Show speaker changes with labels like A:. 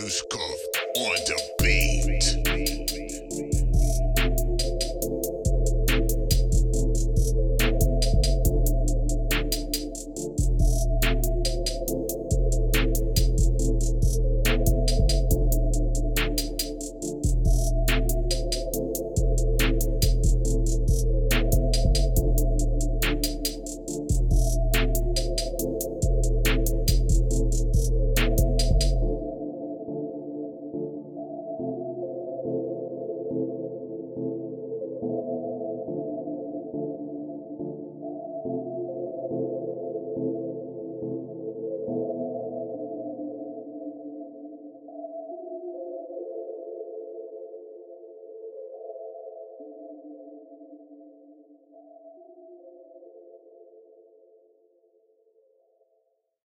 A: handcuffed on the